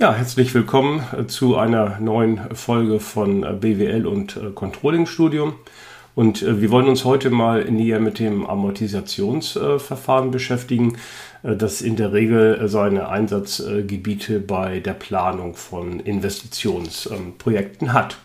Ja, herzlich willkommen äh, zu einer neuen Folge von äh, BWL und äh, Controlling Studium. Und wir wollen uns heute mal näher mit dem Amortisationsverfahren beschäftigen, das in der Regel seine Einsatzgebiete bei der Planung von Investitionsprojekten hat.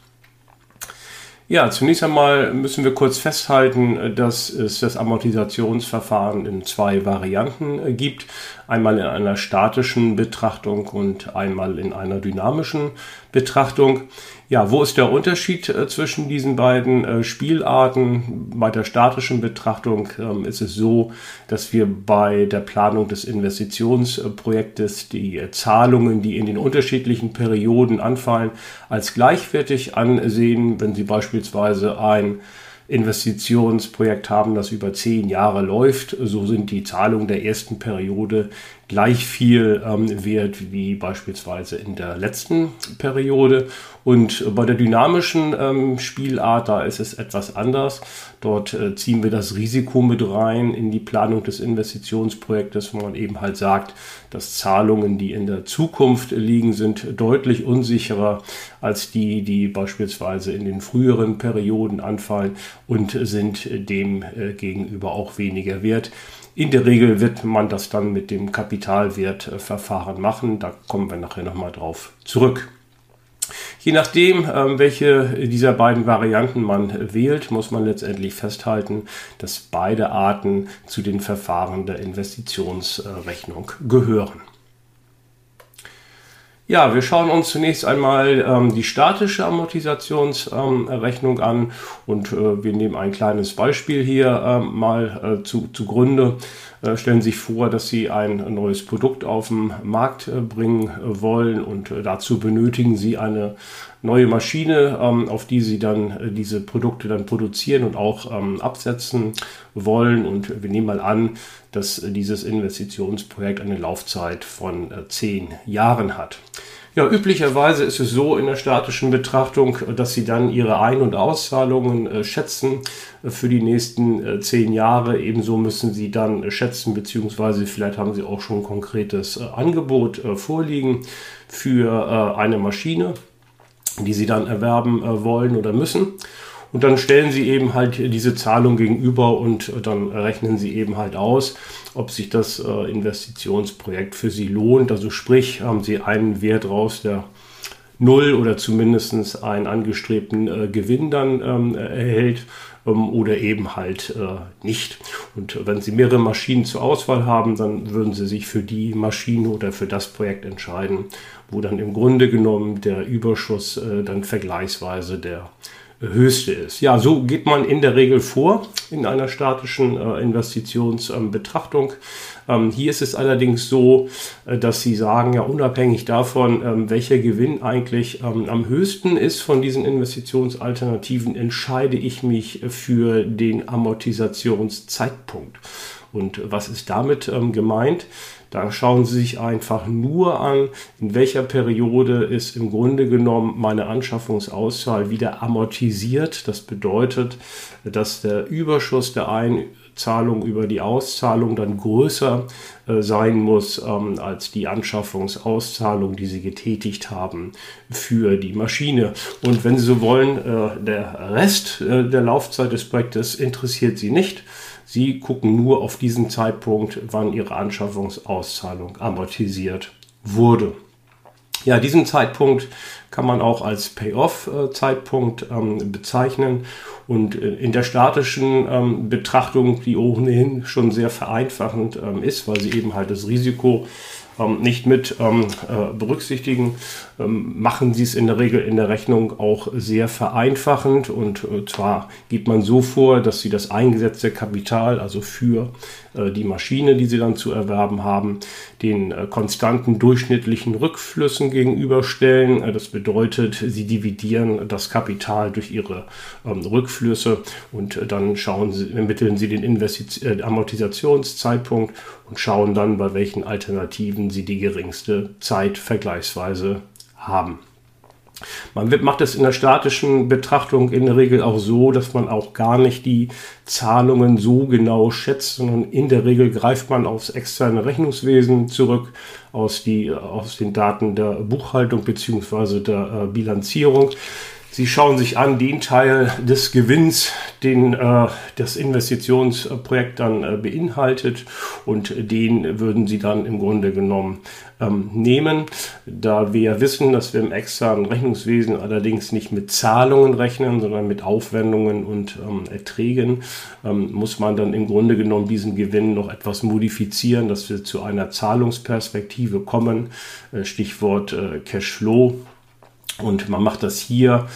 Ja, zunächst einmal müssen wir kurz festhalten, dass es das Amortisationsverfahren in zwei Varianten gibt. Einmal in einer statischen Betrachtung und einmal in einer dynamischen Betrachtung. Ja, wo ist der Unterschied äh, zwischen diesen beiden äh, Spielarten? Bei der statischen Betrachtung ähm, ist es so, dass wir bei der Planung des Investitionsprojektes die Zahlungen, die in den unterschiedlichen Perioden anfallen, als gleichwertig ansehen. Wenn Sie beispielsweise ein Investitionsprojekt haben, das über zehn Jahre läuft, so sind die Zahlungen der ersten Periode gleich viel ähm, wert wie beispielsweise in der letzten Periode. Und bei der dynamischen ähm, Spielart, da ist es etwas anders. Dort äh, ziehen wir das Risiko mit rein in die Planung des Investitionsprojektes, wo man eben halt sagt, dass Zahlungen, die in der Zukunft liegen, sind deutlich unsicherer als die, die beispielsweise in den früheren Perioden anfallen und sind dem äh, gegenüber auch weniger wert. In der Regel wird man das dann mit dem Kapitalwertverfahren machen. Da kommen wir nachher nochmal drauf zurück. Je nachdem, ähm, welche dieser beiden Varianten man wählt, muss man letztendlich festhalten, dass beide Arten zu den Verfahren der Investitionsrechnung gehören. Ja, wir schauen uns zunächst einmal ähm, die statische Amortisationsrechnung ähm, an und äh, wir nehmen ein kleines Beispiel hier äh, mal äh, zu, zugrunde. Äh, stellen sich vor, dass Sie ein neues Produkt auf den Markt äh, bringen äh, wollen und dazu benötigen Sie eine neue Maschine, ähm, auf die Sie dann diese Produkte dann produzieren und auch ähm, absetzen wollen. Und wir nehmen mal an, dass dieses Investitionsprojekt eine Laufzeit von zehn Jahren hat. Ja, üblicherweise ist es so in der statischen Betrachtung, dass Sie dann Ihre Ein- und Auszahlungen äh, schätzen äh, für die nächsten äh, zehn Jahre. Ebenso müssen Sie dann schätzen, beziehungsweise vielleicht haben Sie auch schon ein konkretes Angebot vorliegen für eine Maschine, die Sie dann erwerben wollen oder müssen. Und dann stellen Sie eben halt diese Zahlung gegenüber und dann rechnen Sie eben halt aus, ob sich das äh, Investitionsprojekt für Sie lohnt. Also sprich, haben Sie einen Wert raus, der null oder zumindest einen angestrebten äh, Gewinn dann ähm, erhält ähm, oder eben halt äh, nicht. Und wenn Sie mehrere Maschinen zur Auswahl haben, dann würden Sie sich für die Maschine oder für das Projekt entscheiden, wo dann im Grunde genommen der Überschuss äh, dann vergleichsweise der höchste ist. Ja, so geht man in der Regel vor in einer statischen äh, Investitionsbetrachtung. Ähm, hier ist es allerdings so, äh, dass Sie sagen, ja, unabhängig davon, ähm, welcher Gewinn eigentlich ähm, am höchsten ist von diesen Investitionsalternativen, entscheide ich mich für den Amortisationszeitpunkt. Und was ist damit ähm, gemeint? Da schauen Sie sich einfach nur an, in welcher Periode ist im Grunde genommen meine Anschaffungsauszahl wieder amortisiert. Das bedeutet, dass der Überschuss der Einzahlung über die Auszahlung dann größer äh, sein muss ähm, als die Anschaffungsauszahlung, die Sie getätigt haben für die Maschine. Und wenn Sie so wollen, äh, der Rest äh, der Laufzeit des Projektes interessiert Sie nicht Sie gucken nur auf diesen Zeitpunkt, wann Ihre Anschaffungsauszahlung amortisiert wurde. Ja, diesen Zeitpunkt kann man auch als Payoff-Zeitpunkt ähm, bezeichnen. Und äh, in der statischen ähm, Betrachtung, die ohnehin schon sehr vereinfachend ähm, ist, weil sie eben halt das Risiko ähm, nicht mit ähm, äh, berücksichtigen, ähm, machen sie es in der Regel in der Rechnung auch sehr vereinfachend. Und äh, zwar geht man so vor, dass sie das eingesetzte Kapital, also für die Maschine, die sie dann zu erwerben haben, den äh, konstanten durchschnittlichen Rückflüssen gegenüberstellen. Äh, das bedeutet, sie dividieren das Kapital durch ihre ähm, Rückflüsse und äh, dann schauen sie, ermitteln sie den Investition, Amortisationszeitpunkt und schauen dann, bei welchen Alternativen sie die geringste Zeit vergleichsweise haben. Man wird, macht es in der statischen Betrachtung in der Regel auch so, dass man auch gar nicht die Zahlungen so genau schätzt, sondern in der Regel greift man aufs externe Rechnungswesen zurück, aus, die, aus den Daten der Buchhaltung bzw. der äh, Bilanzierung. Sie schauen sich an den Teil des Gewinns, den äh, das Investitionsprojekt dann äh, beinhaltet und den würden Sie dann im Grunde genommen ähm, nehmen. Da wir wissen, dass wir im externen Rechnungswesen allerdings nicht mit Zahlungen rechnen, sondern mit Aufwendungen und ähm, Erträgen, ähm, muss man dann im Grunde genommen diesen Gewinn noch etwas modifizieren, dass wir zu einer Zahlungsperspektive kommen. Äh, Stichwort äh, Cashflow. Und man macht das hier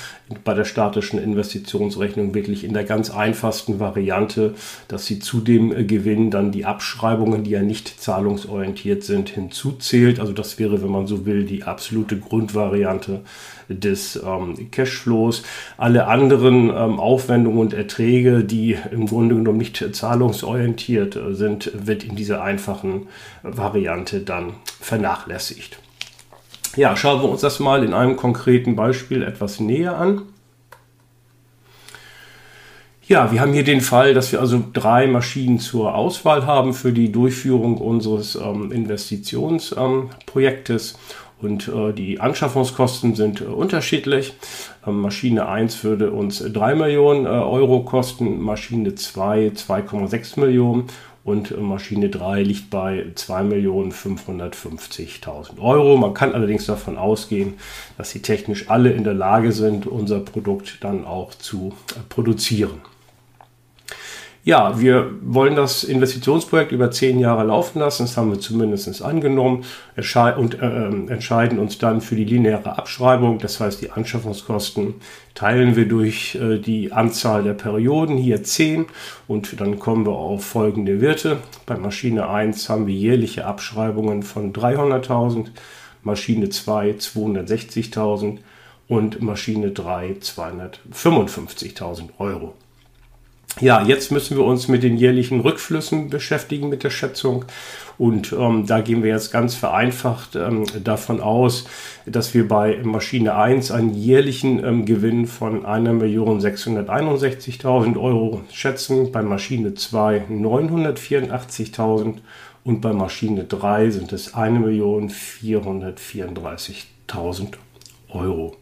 bei der statischen Investitionsrechnung wirklich in der ganz einfachsten Variante, dass sie zu dem Gewinn dann die Abschreibungen, die ja nicht zahlungsorientiert sind, hinzuzählt. Also das wäre, wenn man so will, die absolute Grundvariante des ähm, Cashflows. Alle anderen ähm, Aufwendungen und Erträge, die im Grunde genommen nicht zahlungsorientiert sind, wird in dieser einfachen Variante dann vernachlässigt. Ja, schauen wir uns das mal in einem konkreten Beispiel etwas näher an. Ja, wir haben hier den Fall, dass wir also drei Maschinen zur Auswahl haben für die Durchführung unseres ähm, Investitionsprojektes. Ähm, und äh, die Anschaffungskosten sind äh, unterschiedlich. Ähm, Maschine 1 würde uns 3 Millionen äh, Euro kosten, Maschine 2 2,6 Millionen und Maschine 3 liegt bei 2.550.000 Euro. Man kann allerdings davon ausgehen, dass sie technisch alle in der Lage sind, unser Produkt dann auch zu äh, produzieren. Ja, wir wollen das Investitionsprojekt über zehn Jahre laufen lassen. Das haben wir zumindest angenommen und äh, ähm, entscheiden uns dann für die lineare Abschreibung. Das heißt, die Anschaffungskosten teilen wir durch äh, die Anzahl der Perioden, hier 10. Und dann kommen wir auf folgende Werte. Bei Maschine 1 haben wir jährliche Abschreibungen von 300.000, Maschine 2 260.000 und Maschine 3 255.000 Euro. Ja, jetzt müssen wir uns mit den jährlichen Rückflüssen beschäftigen, mit der Schätzung. Und ähm, da gehen wir jetzt ganz vereinfacht ähm, davon aus, dass wir bei Maschine 1 einen jährlichen ähm, Gewinn von 1.661.000 Euro schätzen, bei Maschine 2 984.000 und bei Maschine 3 sind es 1.434.000 Euro.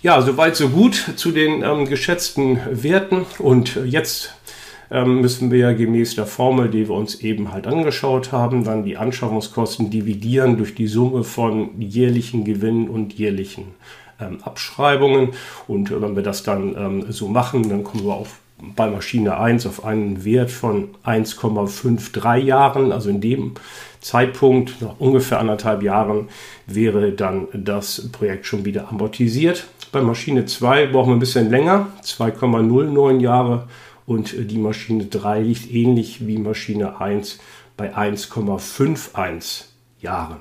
Ja, soweit so gut zu den ähm, geschätzten Werten. Und jetzt ähm, müssen wir ja gemäß der Formel, die wir uns eben halt angeschaut haben, dann die Anschaffungskosten dividieren durch die Summe von jährlichen Gewinnen und jährlichen ähm, Abschreibungen. Und äh, wenn wir das dann ähm, so machen, dann kommen wir auf bei Maschine 1 auf einen Wert von 1,53 Jahren. Also in dem Zeitpunkt, nach ungefähr anderthalb Jahren, wäre dann das Projekt schon wieder amortisiert. Bei Maschine 2 brauchen wir ein bisschen länger, 2,09 Jahre. Und die Maschine 3 liegt ähnlich wie Maschine 1 bei 1,51 Jahren.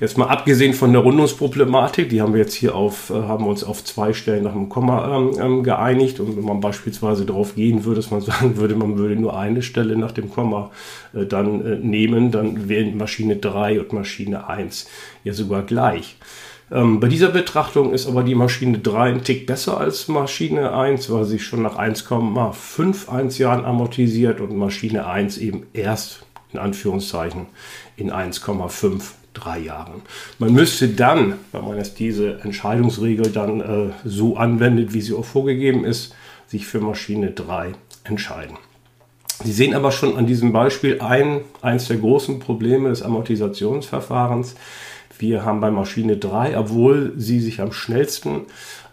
Jetzt mal abgesehen von der Rundungsproblematik, die haben wir jetzt hier auf, äh, haben uns auf zwei Stellen nach dem Komma ähm, ähm, geeinigt. Und wenn man beispielsweise darauf gehen würde, dass man sagen würde, man würde nur eine Stelle nach dem Komma äh, dann äh, nehmen, dann wären Maschine 3 und Maschine 1 ja sogar gleich. Ähm, bei dieser Betrachtung ist aber die Maschine 3 ein Tick besser als Maschine 1, weil sie schon nach 1,51 Jahren amortisiert und Maschine 1 eben erst in Anführungszeichen in 1,53 Jahren. Man müsste dann, wenn man jetzt diese Entscheidungsregel dann äh, so anwendet, wie sie auch vorgegeben ist, sich für Maschine 3 entscheiden. Sie sehen aber schon an diesem Beispiel ein, eins der großen Probleme des Amortisationsverfahrens. Wir haben bei Maschine 3, obwohl sie sich am schnellsten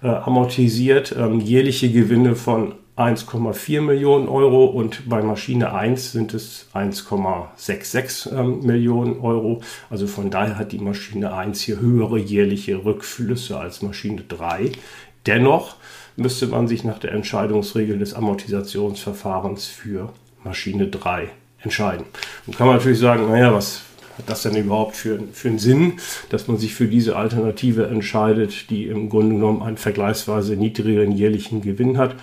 äh, amortisiert, ähm, jährliche Gewinne von 1,4 Millionen Euro und bei Maschine 1 sind es 1,66 ähm, Millionen Euro. Also von daher hat die Maschine 1 hier höhere jährliche Rückflüsse als Maschine 3. Dennoch müsste man sich nach der Entscheidungsregel des Amortisationsverfahrens für Maschine 3 entscheiden. Nun kann man natürlich sagen, naja, was, hat das denn überhaupt für, für einen Sinn, dass man sich für diese Alternative entscheidet, die im Grunde genommen einen vergleichsweise niedrigeren jährlichen Gewinn hat?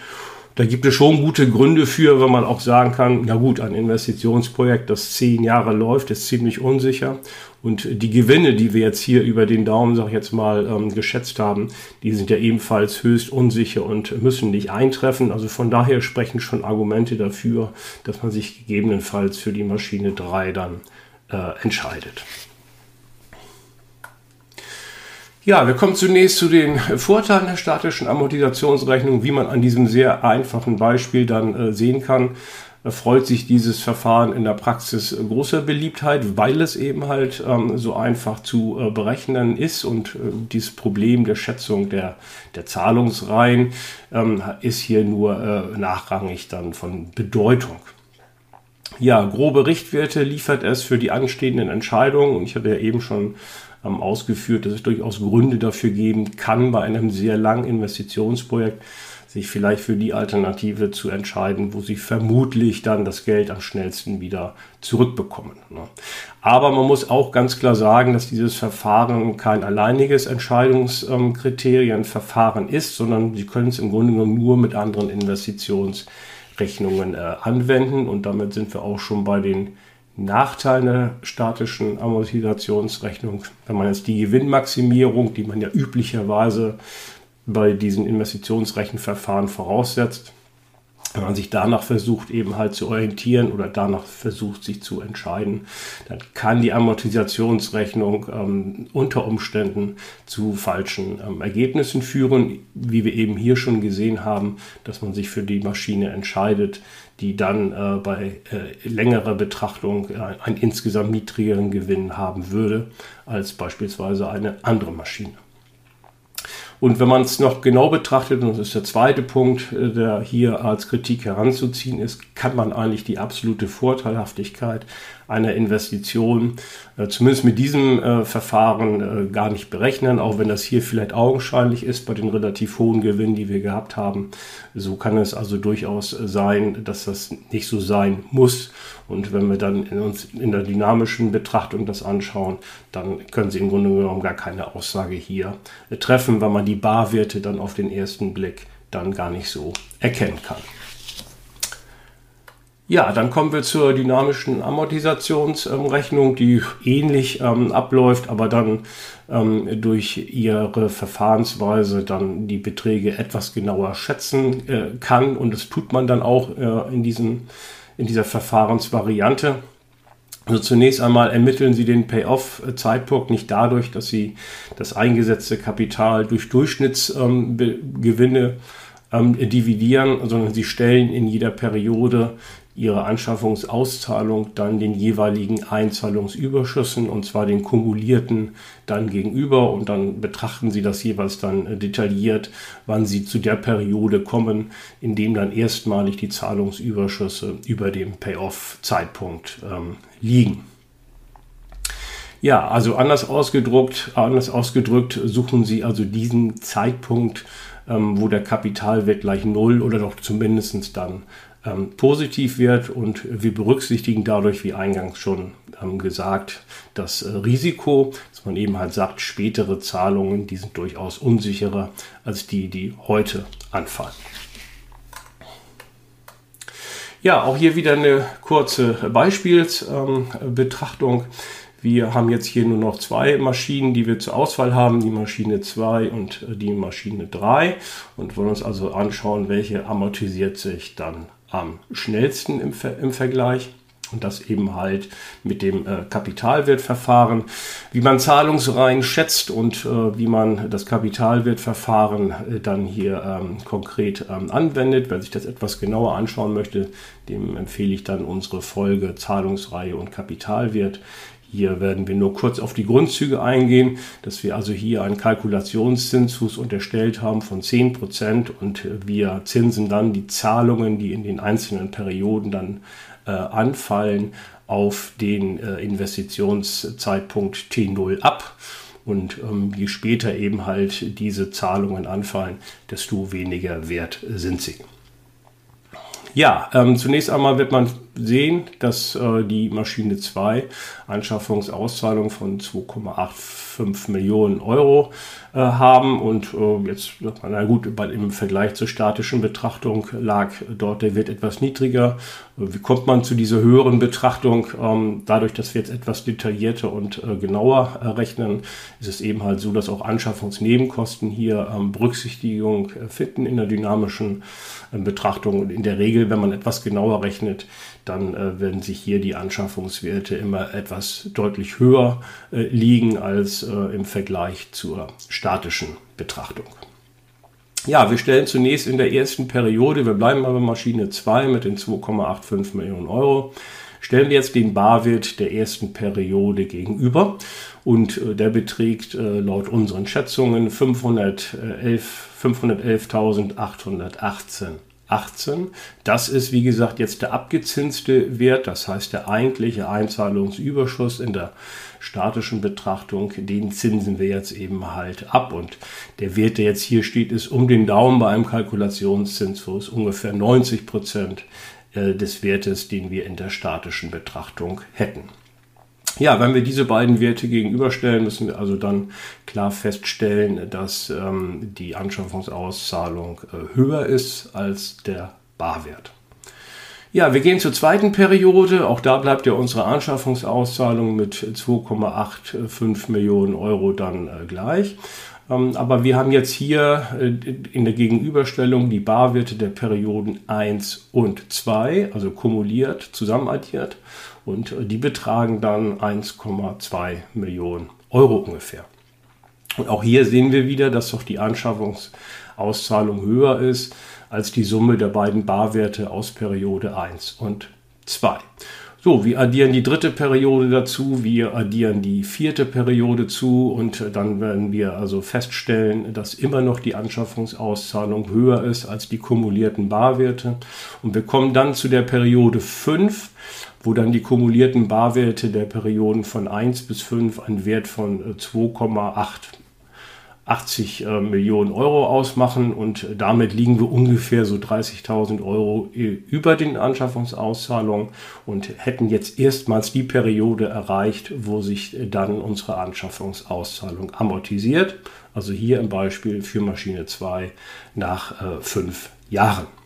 Da gibt es schon gute Gründe für, wenn man auch sagen kann, na gut, ein Investitionsprojekt, das zehn Jahre läuft, ist ziemlich unsicher. Und die Gewinne, die wir jetzt hier über den Daumen, sag ich jetzt mal, ähm, geschätzt haben, die sind ja ebenfalls höchst unsicher und müssen nicht eintreffen. Also von daher sprechen schon Argumente dafür, dass man sich gegebenenfalls für die Maschine 3 dann äh, entscheidet. Ja, wir kommen zunächst zu den Vorteilen der statischen Amortisationsrechnung, wie man an diesem sehr einfachen Beispiel dann äh, sehen kann. Freut sich dieses Verfahren in der Praxis großer Beliebtheit, weil es eben halt ähm, so einfach zu äh, berechnen ist und äh, dieses Problem der Schätzung der, der Zahlungsreihen ähm, ist hier nur äh, nachrangig dann von Bedeutung. Ja, grobe Richtwerte liefert es für die anstehenden Entscheidungen und ich hatte ja eben schon ähm, ausgeführt, dass es durchaus Gründe dafür geben kann, bei einem sehr langen Investitionsprojekt sich vielleicht für die Alternative zu entscheiden, wo sie vermutlich dann das Geld am schnellsten wieder zurückbekommen. Ne? Aber man muss auch ganz klar sagen, dass dieses Verfahren kein alleiniges Entscheidungskriterienverfahren ist, sondern Sie können es im Grunde genommen nur mit anderen Investitionsrechnungen äh, anwenden. Und damit sind wir auch schon bei den Nachteil einer statischen Amortisationsrechnung, wenn man jetzt die Gewinnmaximierung, die man ja üblicherweise bei diesen Investitionsrechenverfahren voraussetzt, wenn man sich danach versucht, eben halt zu orientieren oder danach versucht, sich zu entscheiden, dann kann die Amortisationsrechnung ähm, unter Umständen zu falschen ähm, Ergebnissen führen, wie wir eben hier schon gesehen haben, dass man sich für die Maschine entscheidet, die dann äh, bei äh, längerer Betrachtung äh, einen insgesamt niedrigeren Gewinn haben würde als beispielsweise eine andere Maschine. Und wenn man es noch genau betrachtet, und das ist der zweite Punkt, äh, der hier als Kritik heranzuziehen ist, kann man eigentlich die absolute Vorteilhaftigkeit einer Investition, äh, zumindest mit diesem äh, Verfahren, äh, gar nicht berechnen, auch wenn das hier vielleicht augenscheinlich ist bei den relativ hohen Gewinnen, die wir gehabt haben. So kann es also durchaus sein, dass das nicht so sein muss. Und wenn wir dann in, uns in der dynamischen Betrachtung das anschauen, dann können Sie im Grunde genommen gar keine Aussage hier treffen, weil man die Barwerte dann auf den ersten Blick dann gar nicht so erkennen kann. Ja, dann kommen wir zur dynamischen Amortisationsrechnung, die ähnlich ähm, abläuft, aber dann ähm, durch ihre Verfahrensweise dann die Beträge etwas genauer schätzen äh, kann. Und das tut man dann auch äh, in, diesen, in dieser Verfahrensvariante. Also zunächst einmal ermitteln Sie den Payoff-Zeitpunkt nicht dadurch, dass Sie das eingesetzte Kapital durch Durchschnittsgewinne ähm, dividieren, sondern Sie stellen in jeder Periode ihre Anschaffungsauszahlung dann den jeweiligen Einzahlungsüberschüssen und zwar den kumulierten dann gegenüber und dann betrachten Sie das jeweils dann äh, detailliert, wann Sie zu der Periode kommen, in dem dann erstmalig die Zahlungsüberschüsse über dem Payoff-Zeitpunkt ähm, liegen. Ja, also anders ausgedruckt, anders ausgedrückt suchen Sie also diesen Zeitpunkt, ähm, wo der Kapitalwert gleich null oder doch zumindest dann ähm, positiv wird und wir berücksichtigen dadurch, wie eingangs schon ähm, gesagt, das äh, Risiko, dass man eben halt sagt, spätere Zahlungen, die sind durchaus unsicherer als die, die heute anfallen. Ja, auch hier wieder eine kurze Beispielsbetrachtung. Ähm, wir haben jetzt hier nur noch zwei Maschinen, die wir zur Auswahl haben, die Maschine 2 und äh, die Maschine 3 und wollen uns also anschauen, welche amortisiert sich dann am schnellsten im, Ver im Vergleich. Und das eben halt mit dem äh, Kapitalwertverfahren. Wie man Zahlungsreihen schätzt und äh, wie man das Kapitalwertverfahren äh, dann hier ähm, konkret ähm, anwendet. Wer sich das etwas genauer anschauen möchte, dem empfehle ich dann unsere Folge Zahlungsreihe und Kapitalwert. Hier werden wir nur kurz auf die Grundzüge eingehen, dass wir also hier einen Kalkulationszinsfuß unterstellt haben von 10% und wir zinsen dann die Zahlungen, die in den einzelnen Perioden dann äh, anfallen, auf den äh, Investitionszeitpunkt T0 ab. Und ähm, je später eben halt diese Zahlungen anfallen, desto weniger wert sind sie. Ja, ähm, zunächst einmal wird man sehen, dass äh, die Maschine 2 Anschaffungsauszahlung von 2,85 Millionen Euro äh, haben und äh, jetzt, na gut, im Vergleich zur statischen Betrachtung lag dort der Wert etwas niedriger. Wie kommt man zu dieser höheren Betrachtung? Ähm, dadurch, dass wir jetzt etwas detaillierter und äh, genauer äh, rechnen, ist es eben halt so, dass auch Anschaffungsnebenkosten hier ähm, Berücksichtigung äh, finden in der dynamischen Betrachtung und in der Regel, wenn man etwas genauer rechnet, dann äh, werden sich hier die Anschaffungswerte immer etwas deutlich höher äh, liegen als äh, im Vergleich zur statischen Betrachtung. Ja, wir stellen zunächst in der ersten Periode, wir bleiben aber Maschine 2 mit den 2,85 Millionen Euro, stellen wir jetzt den Barwert der ersten Periode gegenüber und äh, der beträgt äh, laut unseren Schätzungen 511.818 511 18. Das ist, wie gesagt, jetzt der abgezinste Wert, das heißt der eigentliche Einzahlungsüberschuss in der statischen Betrachtung, den zinsen wir jetzt eben halt ab. Und der Wert, der jetzt hier steht, ist um den Daumen bei einem Kalkulationszinsfuß ungefähr 90 Prozent äh, des Wertes, den wir in der statischen Betrachtung hätten. Ja, wenn wir diese beiden Werte gegenüberstellen, müssen wir also dann klar feststellen, dass ähm, die Anschaffungsauszahlung äh, höher ist als der Barwert. Ja, wir gehen zur zweiten Periode. Auch da bleibt ja unsere Anschaffungsauszahlung mit 2,85 Millionen Euro dann äh, gleich. Ähm, aber wir haben jetzt hier äh, in der Gegenüberstellung die Barwerte der Perioden 1 und 2, also kumuliert, zusammenaddiert und äh, die betragen dann 1,2 Millionen Euro ungefähr. Und auch hier sehen wir wieder, dass doch die Anschaffungsauszahlung höher ist als die Summe der beiden Barwerte aus Periode 1 und 2. So, wir addieren die dritte Periode dazu, wir addieren die vierte Periode zu und dann werden wir also feststellen, dass immer noch die Anschaffungsauszahlung höher ist als die kumulierten Barwerte. Und wir kommen dann zu der Periode 5, wo dann die kumulierten Barwerte der Perioden von 1 bis 5 einen Wert von äh, 2,8 80 äh, Millionen Euro ausmachen und damit liegen wir ungefähr so 30.000 Euro äh, über den Anschaffungsauszahlungen und hätten jetzt erstmals die Periode erreicht, wo sich dann unsere Anschaffungsauszahlung amortisiert. Also hier im Beispiel für Maschine 2 nach äh, fünf Jahren.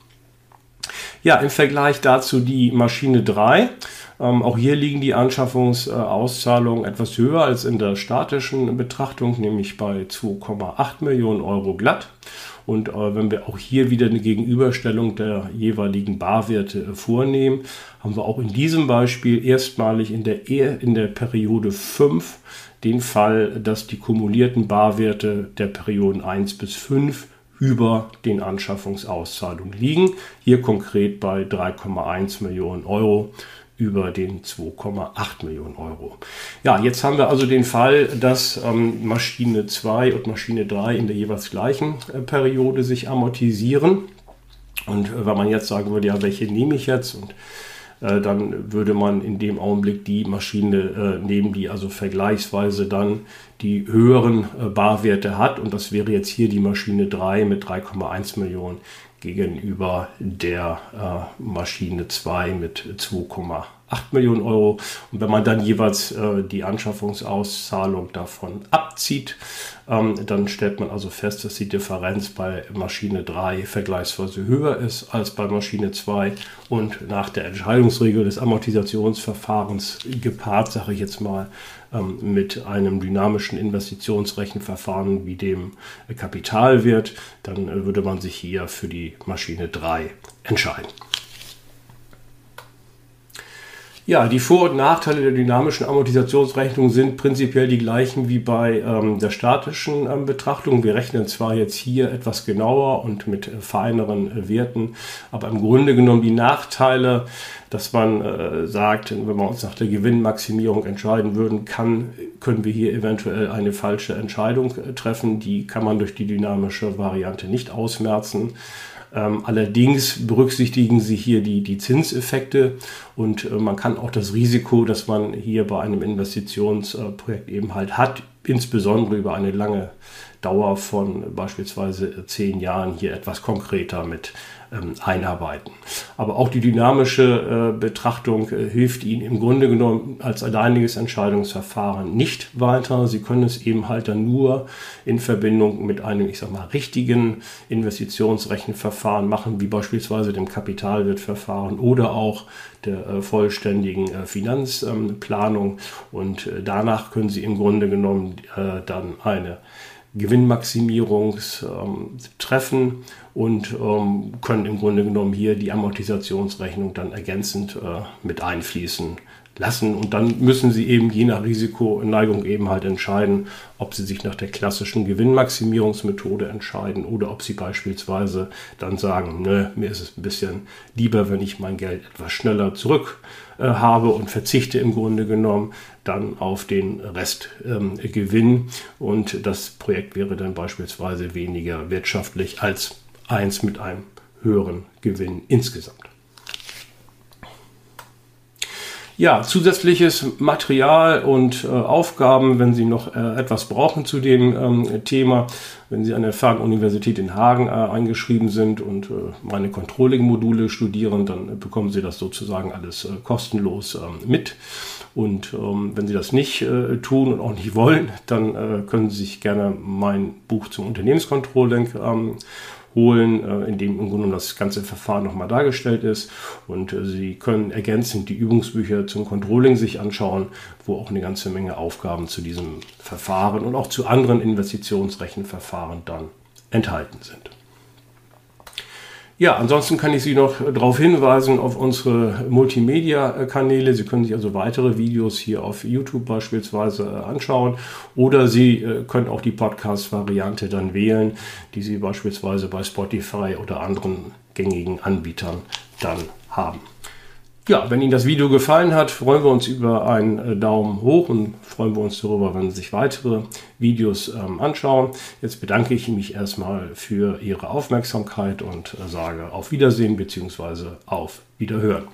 Ja, im Vergleich dazu die Maschine 3. Ähm, auch hier liegen die Anschaffungsauszahlungen etwas höher als in der statischen Betrachtung, nämlich bei 2,8 Millionen Euro glatt. Und äh, wenn wir auch hier wieder eine Gegenüberstellung der jeweiligen Barwerte äh, vornehmen, haben wir auch in diesem Beispiel erstmalig in der, e in der Periode 5 den Fall, dass die kumulierten Barwerte der Perioden 1 bis 5 über den Anschaffungsauszahlungen liegen. Hier konkret bei 3,1 Millionen Euro über den 2,8 Millionen Euro. Ja, jetzt haben wir also den Fall, dass ähm, Maschine 2 und Maschine 3 in der jeweils gleichen äh, Periode sich amortisieren. Und äh, wenn man jetzt sagen würde, ja, welche nehme ich jetzt? Und äh, dann würde man in dem Augenblick die Maschine äh, nehmen, die also vergleichsweise dann die höheren äh, Barwerte hat. Und das wäre jetzt hier die Maschine 3 mit 3,1 Millionen gegenüber der Maschine 2 mit 2,8 Millionen Euro. Und wenn man dann jeweils äh, die Anschaffungsauszahlung davon abzieht, ähm, dann stellt man also fest, dass die Differenz bei Maschine 3 vergleichsweise höher ist als bei Maschine 2 und nach der Entscheidungsregel des Amortisationsverfahrens gepaart, sage ich jetzt mal, ähm, mit einem dynamischen Investitionsrechenverfahren wie dem Kapitalwert, dann äh, würde man sich hier für die Maschine 3 entscheiden. Ja, die Vor- und Nachteile der dynamischen Amortisationsrechnung sind prinzipiell die gleichen wie bei ähm, der statischen ähm, Betrachtung. Wir rechnen zwar jetzt hier etwas genauer und mit äh, feineren äh, Werten, aber im Grunde genommen die Nachteile, dass man äh, sagt, wenn wir uns nach der Gewinnmaximierung entscheiden würden, kann, können wir hier eventuell eine falsche Entscheidung äh, treffen. Die kann man durch die dynamische Variante nicht ausmerzen. Ähm, allerdings berücksichtigen sie hier die, die Zinseffekte und äh, man kann auch das Risiko, das man hier bei einem Investitionsprojekt eben halt hat, insbesondere über eine lange Dauer von beispielsweise zehn Jahren hier etwas konkreter mit einarbeiten. Aber auch die dynamische äh, Betrachtung äh, hilft Ihnen im Grunde genommen als alleiniges Entscheidungsverfahren nicht weiter. Sie können es eben halt dann nur in Verbindung mit einem, ich sag mal, richtigen Investitionsrechenverfahren machen, wie beispielsweise dem Kapitalwertverfahren oder auch der äh, vollständigen Finanzplanung. Und danach können Sie im Grunde genommen dann eine Gewinnmaximierungstreffen und ähm, können im Grunde genommen hier die Amortisationsrechnung dann ergänzend äh, mit einfließen lassen. Und dann müssen Sie eben je nach Risikoneigung eben halt entscheiden, ob Sie sich nach der klassischen Gewinnmaximierungsmethode entscheiden oder ob Sie beispielsweise dann sagen, ne, mir ist es ein bisschen lieber, wenn ich mein Geld etwas schneller zurück äh, habe und verzichte im Grunde genommen dann auf den Restgewinn. Ähm, und das Projekt wäre dann beispielsweise weniger wirtschaftlich als eins mit einem höheren Gewinn insgesamt. Ja, zusätzliches Material und äh, Aufgaben, wenn Sie noch äh, etwas brauchen zu dem ähm, Thema, wenn Sie an der Fernuniversität in Hagen äh, eingeschrieben sind und äh, meine Controlling-Module studieren, dann bekommen Sie das sozusagen alles äh, kostenlos ähm, mit. Und ähm, wenn Sie das nicht äh, tun und auch nicht wollen, dann können Sie sich gerne mein Buch zum Unternehmenscontrolling ähm, holen, äh, in dem im Grunde das ganze Verfahren nochmal dargestellt ist. Und äh, Sie können ergänzend die Übungsbücher zum Controlling sich anschauen, wo auch eine ganze Menge Aufgaben zu diesem Verfahren und auch zu anderen Investitionsrechenverfahren dann enthalten sind. Ja, ansonsten kann ich Sie noch darauf hinweisen auf unsere Multimedia-Kanäle. Sie können sich also weitere Videos hier auf YouTube beispielsweise äh, anschauen oder Sie äh, können auch die Podcast-Variante dann wählen, die Sie beispielsweise bei Spotify oder anderen gängigen Anbietern dann haben. Ja, wenn Ihnen das Video gefallen hat, freuen wir uns über einen äh, Daumen hoch und freuen wir uns darüber, wenn Sie sich weitere Videos ähm, anschauen. Jetzt bedanke ich mich erstmal für Ihre Aufmerksamkeit und äh, sage auf Wiedersehen bzw. auf Wiederhören.